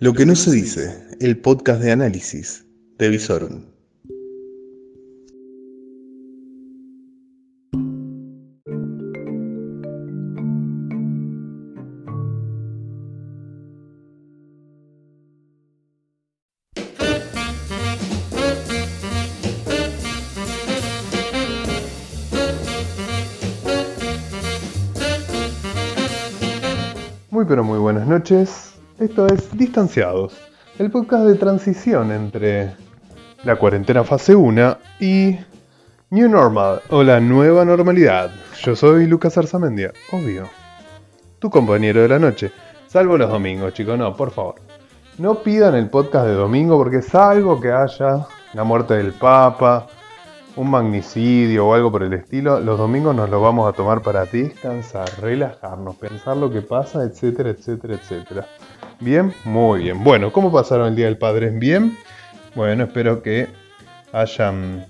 Lo que no se dice, el podcast de análisis de Visorum. Muy pero muy buenas noches. Esto es Distanciados, el podcast de transición entre la cuarentena fase 1 y New Normal o la nueva normalidad. Yo soy Lucas Arzamendia, obvio. Tu compañero de la noche. Salvo los domingos, chicos, no, por favor. No pidan el podcast de domingo porque salvo que haya la muerte del Papa, un magnicidio o algo por el estilo, los domingos nos lo vamos a tomar para descansar, relajarnos, pensar lo que pasa, etcétera, etcétera, etcétera. ¿Bien? Muy bien. Bueno, ¿cómo pasaron el Día del Padre? ¿Bien? Bueno, espero que hayan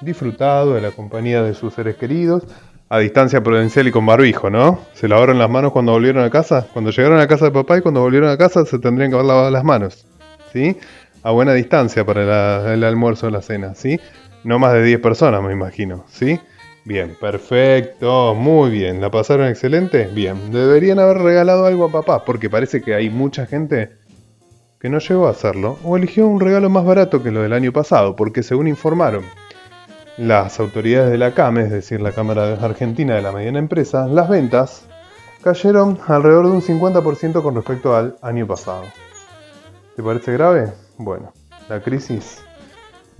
disfrutado de la compañía de sus seres queridos a distancia prudencial y con barbijo, ¿no? Se lavaron las manos cuando volvieron a casa. Cuando llegaron a casa de papá y cuando volvieron a casa se tendrían que haber lavado las manos, ¿sí? A buena distancia para el almuerzo o la cena, ¿sí? No más de 10 personas, me imagino, ¿sí? Bien, perfecto, muy bien. ¿La pasaron excelente? Bien, deberían haber regalado algo a papá, porque parece que hay mucha gente que no llegó a hacerlo, o eligió un regalo más barato que lo del año pasado, porque según informaron las autoridades de la CAME, es decir, la Cámara Argentina de la Mediana Empresa, las ventas cayeron alrededor de un 50% con respecto al año pasado. ¿Te parece grave? Bueno, la crisis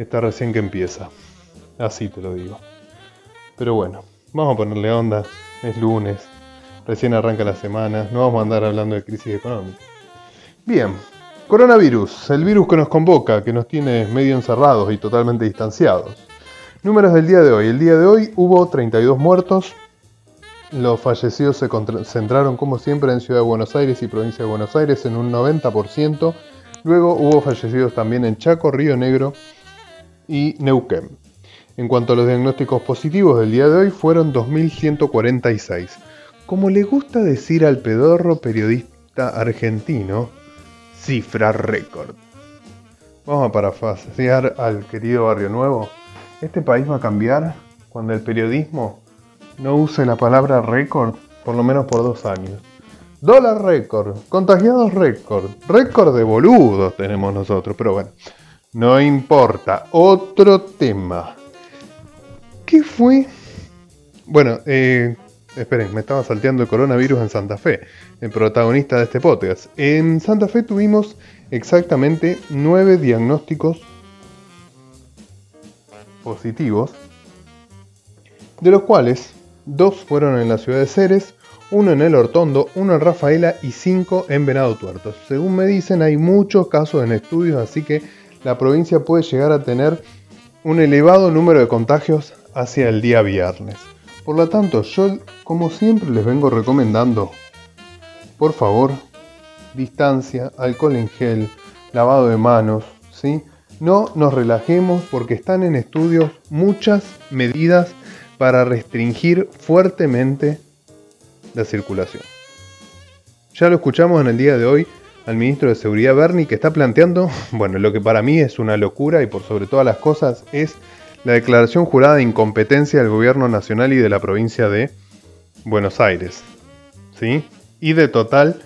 está recién que empieza. Así te lo digo. Pero bueno, vamos a ponerle onda. Es lunes, recién arranca la semana, no vamos a andar hablando de crisis económica. Bien, coronavirus, el virus que nos convoca, que nos tiene medio encerrados y totalmente distanciados. Números del día de hoy. El día de hoy hubo 32 muertos. Los fallecidos se concentraron como siempre en Ciudad de Buenos Aires y Provincia de Buenos Aires en un 90%. Luego hubo fallecidos también en Chaco, Río Negro y Neuquén. En cuanto a los diagnósticos positivos del día de hoy, fueron 2.146. Como le gusta decir al pedorro periodista argentino, cifra récord. Vamos a parafasear al querido Barrio Nuevo. Este país va a cambiar cuando el periodismo no use la palabra récord por lo menos por dos años. Dólar récord, contagiados récord, récord de boludos tenemos nosotros, pero bueno, no importa. Otro tema. ¿Qué fue? Bueno, eh, esperen, me estaba salteando el coronavirus en Santa Fe, el protagonista de este podcast. En Santa Fe tuvimos exactamente nueve diagnósticos positivos, de los cuales dos fueron en la ciudad de Ceres, uno en el Hortondo, uno en Rafaela y cinco en Venado Tuerto. Según me dicen, hay muchos casos en estudios, así que la provincia puede llegar a tener un elevado número de contagios hacia el día viernes. Por lo tanto, yo como siempre les vengo recomendando, por favor, distancia, alcohol en gel, lavado de manos, ¿sí? No nos relajemos porque están en estudios muchas medidas para restringir fuertemente la circulación. Ya lo escuchamos en el día de hoy al ministro de Seguridad Bernie que está planteando, bueno, lo que para mí es una locura y por sobre todas las cosas es la declaración jurada de incompetencia del gobierno nacional y de la provincia de Buenos Aires. ¿Sí? Y de total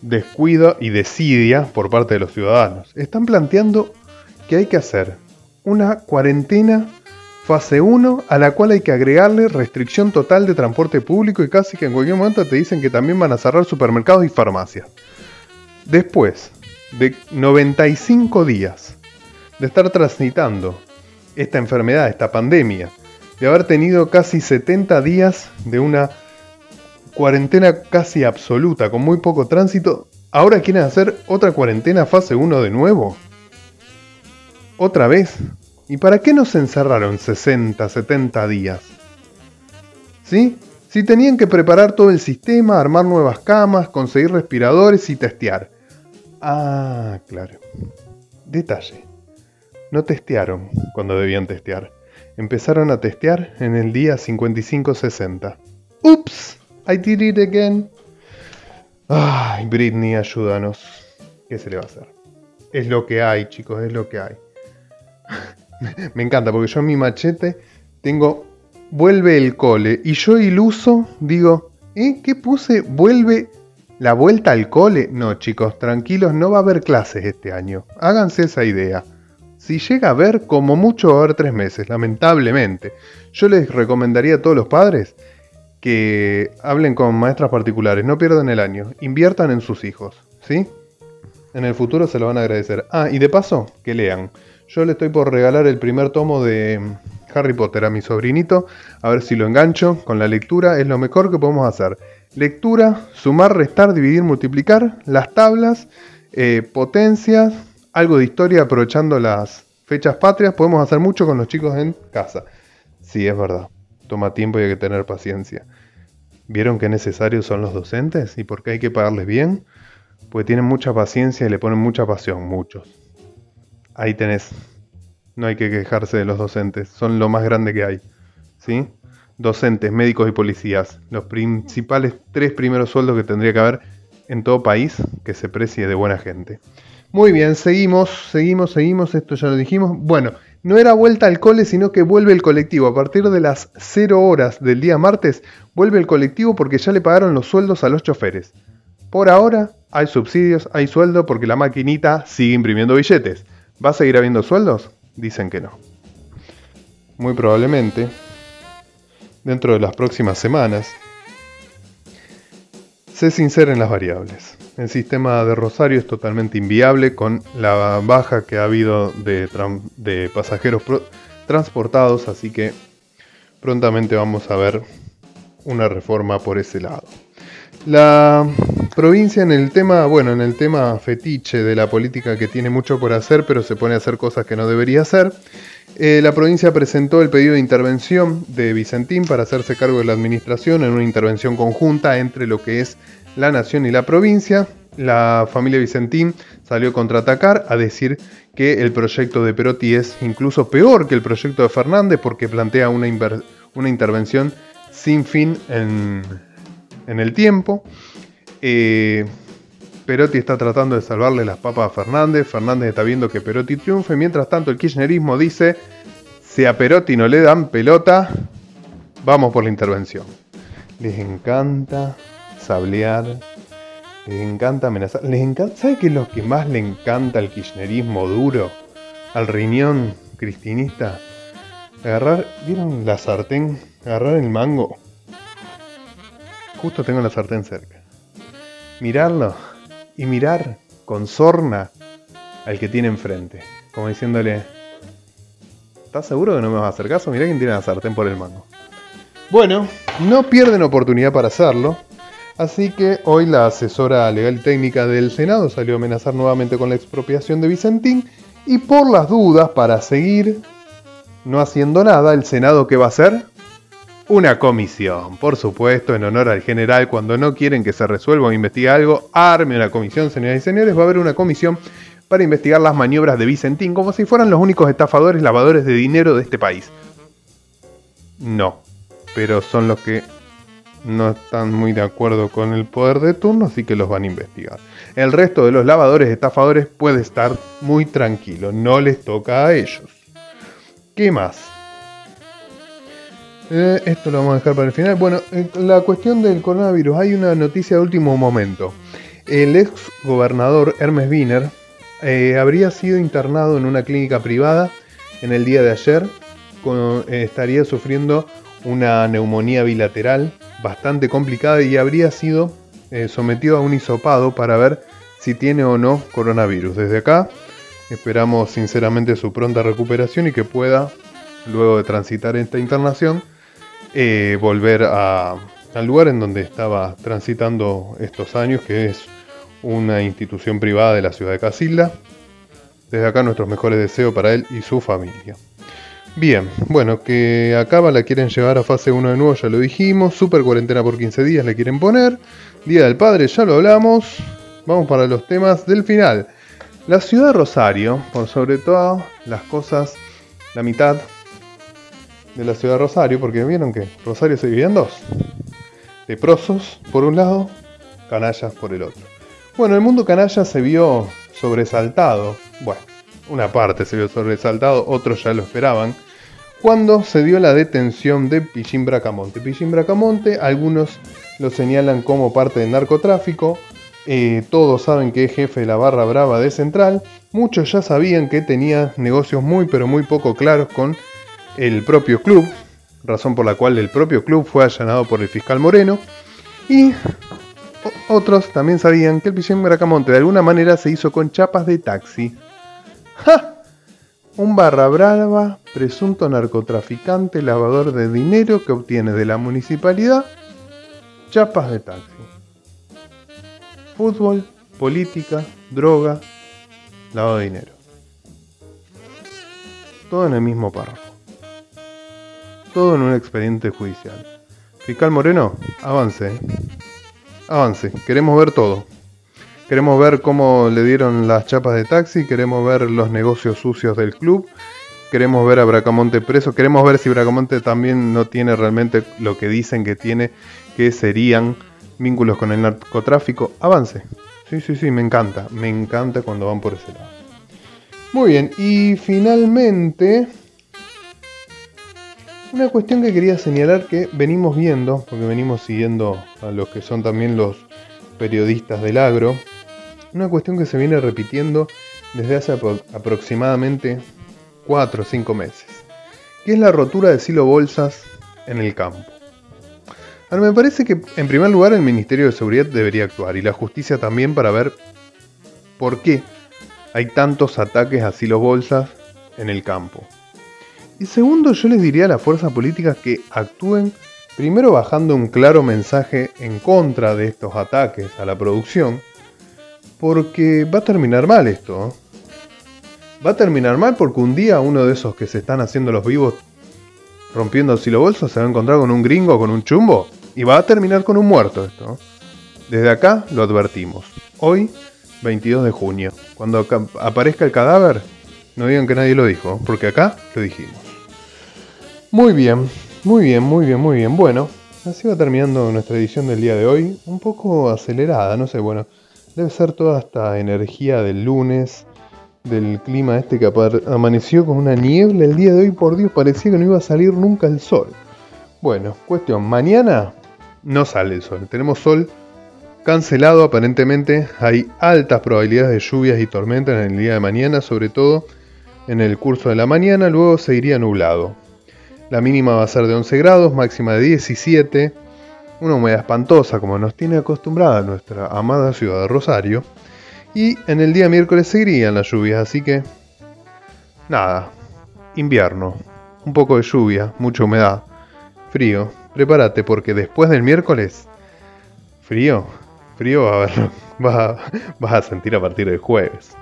descuido y desidia por parte de los ciudadanos. Están planteando que hay que hacer una cuarentena fase 1 a la cual hay que agregarle restricción total de transporte público y casi que en cualquier momento te dicen que también van a cerrar supermercados y farmacias. Después de 95 días de estar transitando esta enfermedad, esta pandemia, de haber tenido casi 70 días de una cuarentena casi absoluta, con muy poco tránsito, ahora quieren hacer otra cuarentena fase 1 de nuevo. ¿Otra vez? ¿Y para qué nos encerraron 60, 70 días? ¿Sí? Si tenían que preparar todo el sistema, armar nuevas camas, conseguir respiradores y testear. Ah, claro. Detalle no testearon cuando debían testear. Empezaron a testear en el día 55-60. ¡Ups! I did it again. Ay, Britney, ayúdanos. ¿Qué se le va a hacer? Es lo que hay, chicos, es lo que hay. Me encanta porque yo en mi machete tengo vuelve el cole y yo iluso digo, ¿eh? ¿Qué puse? Vuelve la vuelta al cole. No, chicos, tranquilos, no va a haber clases este año. Háganse esa idea. Si llega a haber, como mucho va a haber tres meses, lamentablemente. Yo les recomendaría a todos los padres que hablen con maestras particulares, no pierdan el año, inviertan en sus hijos, ¿sí? En el futuro se lo van a agradecer. Ah, y de paso, que lean. Yo le estoy por regalar el primer tomo de Harry Potter a mi sobrinito, a ver si lo engancho con la lectura, es lo mejor que podemos hacer. Lectura, sumar, restar, dividir, multiplicar, las tablas, eh, potencias, algo de historia aprovechando las fechas patrias, podemos hacer mucho con los chicos en casa. Sí, es verdad, toma tiempo y hay que tener paciencia. ¿Vieron qué necesarios son los docentes y por qué hay que pagarles bien? Porque tienen mucha paciencia y le ponen mucha pasión, muchos. Ahí tenés. No hay que quejarse de los docentes, son lo más grande que hay. ¿Sí? Docentes, médicos y policías, los principales tres primeros sueldos que tendría que haber en todo país que se precie de buena gente. Muy bien, seguimos, seguimos, seguimos, esto ya lo dijimos. Bueno, no era vuelta al cole, sino que vuelve el colectivo. A partir de las 0 horas del día martes, vuelve el colectivo porque ya le pagaron los sueldos a los choferes. Por ahora hay subsidios, hay sueldo porque la maquinita sigue imprimiendo billetes. ¿Va a seguir habiendo sueldos? Dicen que no. Muy probablemente, dentro de las próximas semanas, se sinceren las variables. El sistema de Rosario es totalmente inviable con la baja que ha habido de, pasajeros transportados, así que prontamente vamos a ver una reforma por ese lado. La provincia en el tema, bueno, en el tema fetiche de la política que tiene mucho por hacer, pero se pone a hacer cosas que no debería hacer. Eh, la provincia presentó el pedido de intervención de Vicentín para hacerse cargo de la administración en una intervención conjunta entre lo que es la nación y la provincia. La familia Vicentín salió a contraatacar, a decir que el proyecto de Perotti es incluso peor que el proyecto de Fernández porque plantea una, una intervención sin fin en, en el tiempo. Eh, Perotti está tratando de salvarle las papas a Fernández. Fernández está viendo que Perotti triunfe. Mientras tanto, el kirchnerismo dice: si a Perotti no le dan pelota, vamos por la intervención. Les encanta sablear, les encanta amenazar. Les encanta, ¿Sabe qué es lo que más le encanta al kirchnerismo duro? Al riñón cristinista. Agarrar, ¿vieron la sartén? Agarrar el mango Justo tengo la sartén cerca. Mirarlo y mirar con sorna al que tiene enfrente. Como diciéndole, ¿estás seguro que no me vas a hacer caso? Mirá quién tiene la sartén por el mango. Bueno, no pierden oportunidad para hacerlo. Así que hoy la asesora legal técnica del Senado salió a amenazar nuevamente con la expropiación de Vicentín. Y por las dudas, para seguir no haciendo nada, el Senado ¿qué va a hacer? Una comisión, por supuesto, en honor al general, cuando no quieren que se resuelva o investigue algo, arme una comisión, señoras y señores, va a haber una comisión para investigar las maniobras de Vicentín, como si fueran los únicos estafadores, lavadores de dinero de este país. No, pero son los que no están muy de acuerdo con el poder de turno, así que los van a investigar. El resto de los lavadores estafadores puede estar muy tranquilo, no les toca a ellos. ¿Qué más? Eh, esto lo vamos a dejar para el final. Bueno, eh, la cuestión del coronavirus. Hay una noticia de último momento. El ex gobernador Hermes Wiener eh, habría sido internado en una clínica privada en el día de ayer. estaría sufriendo una neumonía bilateral bastante complicada y habría sido sometido a un hisopado para ver si tiene o no coronavirus. Desde acá esperamos sinceramente su pronta recuperación y que pueda, luego de transitar esta internación, eh, volver al lugar en donde estaba transitando estos años, que es una institución privada de la ciudad de Casilda. Desde acá nuestros mejores deseos para él y su familia. Bien, bueno, que acaba la quieren llevar a fase 1 de nuevo, ya lo dijimos. Super cuarentena por 15 días le quieren poner. Día del Padre, ya lo hablamos. Vamos para los temas del final. La ciudad de Rosario, por sobre todo las cosas, la mitad de la ciudad de Rosario, porque vieron que Rosario se divide en dos. Leprosos por un lado, canallas por el otro. Bueno, el mundo canalla se vio sobresaltado, bueno, una parte se vio sobresaltado, otros ya lo esperaban, cuando se dio la detención de Pichín Bracamonte. Pichín Bracamonte, algunos lo señalan como parte del narcotráfico, eh, todos saben que es jefe de la barra brava de Central, muchos ya sabían que tenía negocios muy pero muy poco claros con el propio club, razón por la cual el propio club fue allanado por el fiscal Moreno, y otros también sabían que el Pichín Bracamonte de alguna manera se hizo con chapas de taxi. ¡Ja! Un barra brava, presunto narcotraficante, lavador de dinero que obtiene de la municipalidad chapas de taxi fútbol, política, droga, lavado de dinero. Todo en el mismo párrafo. Todo en un expediente judicial. Fiscal Moreno, avance. Avance. Queremos ver todo. Queremos ver cómo le dieron las chapas de taxi, queremos ver los negocios sucios del club, queremos ver a Bracamonte preso, queremos ver si Bracamonte también no tiene realmente lo que dicen que tiene, que serían vínculos con el narcotráfico, avance. Sí, sí, sí, me encanta, me encanta cuando van por ese lado. Muy bien, y finalmente, una cuestión que quería señalar que venimos viendo, porque venimos siguiendo a los que son también los periodistas del agro, una cuestión que se viene repitiendo desde hace aproximadamente 4 o 5 meses, que es la rotura de silo bolsas en el campo. Ahora, me parece que en primer lugar el Ministerio de Seguridad debería actuar y la justicia también para ver por qué hay tantos ataques a silos bolsas en el campo. Y segundo, yo les diría a las fuerzas políticas que actúen primero bajando un claro mensaje en contra de estos ataques a la producción, porque va a terminar mal esto. ¿eh? Va a terminar mal porque un día uno de esos que se están haciendo los vivos rompiendo silo bolsas se va a encontrar con un gringo con un chumbo y va a terminar con un muerto esto. Desde acá lo advertimos. Hoy, 22 de junio. Cuando aparezca el cadáver, no digan que nadie lo dijo, porque acá lo dijimos. Muy bien, muy bien, muy bien, muy bien. Bueno, así va terminando nuestra edición del día de hoy. Un poco acelerada, no sé, bueno. Debe ser toda esta energía del lunes, del clima este que amaneció con una niebla el día de hoy. Por Dios, parecía que no iba a salir nunca el sol. Bueno, cuestión, mañana no sale el sol. Tenemos sol cancelado aparentemente. Hay altas probabilidades de lluvias y tormentas en el día de mañana, sobre todo en el curso de la mañana. Luego se iría nublado. La mínima va a ser de 11 grados, máxima de 17. Una humedad espantosa como nos tiene acostumbrada nuestra amada ciudad de Rosario. Y en el día miércoles seguirían las lluvias, así que nada, invierno, un poco de lluvia, mucha humedad, frío, prepárate porque después del miércoles, frío, frío va a haber, vas, a, sentir a partir del jueves.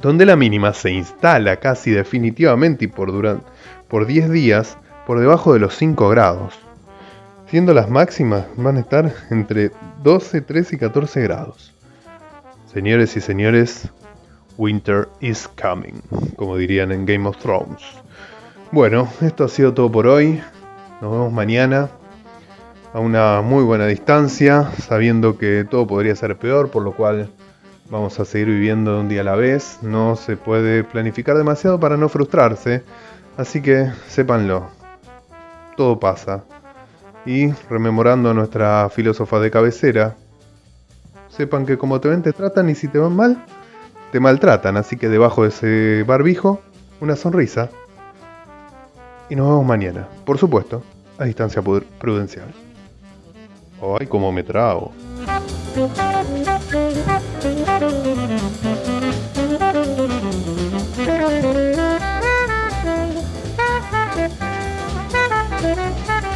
Donde la mínima se instala casi definitivamente y por, durante, por 10 días por debajo de los 5 grados. Siendo las máximas van a estar entre 12, 13 y 14 grados. Señores y señores, Winter is coming, como dirían en Game of Thrones. Bueno, esto ha sido todo por hoy. Nos vemos mañana a una muy buena distancia, sabiendo que todo podría ser peor, por lo cual vamos a seguir viviendo un día a la vez. No se puede planificar demasiado para no frustrarse, así que sépanlo, todo pasa. Y rememorando a nuestra filósofa de cabecera, sepan que como te ven te tratan y si te van mal, te maltratan, así que debajo de ese barbijo, una sonrisa. Y nos vemos mañana, por supuesto, a distancia prudencial. Ay, cómo me trago.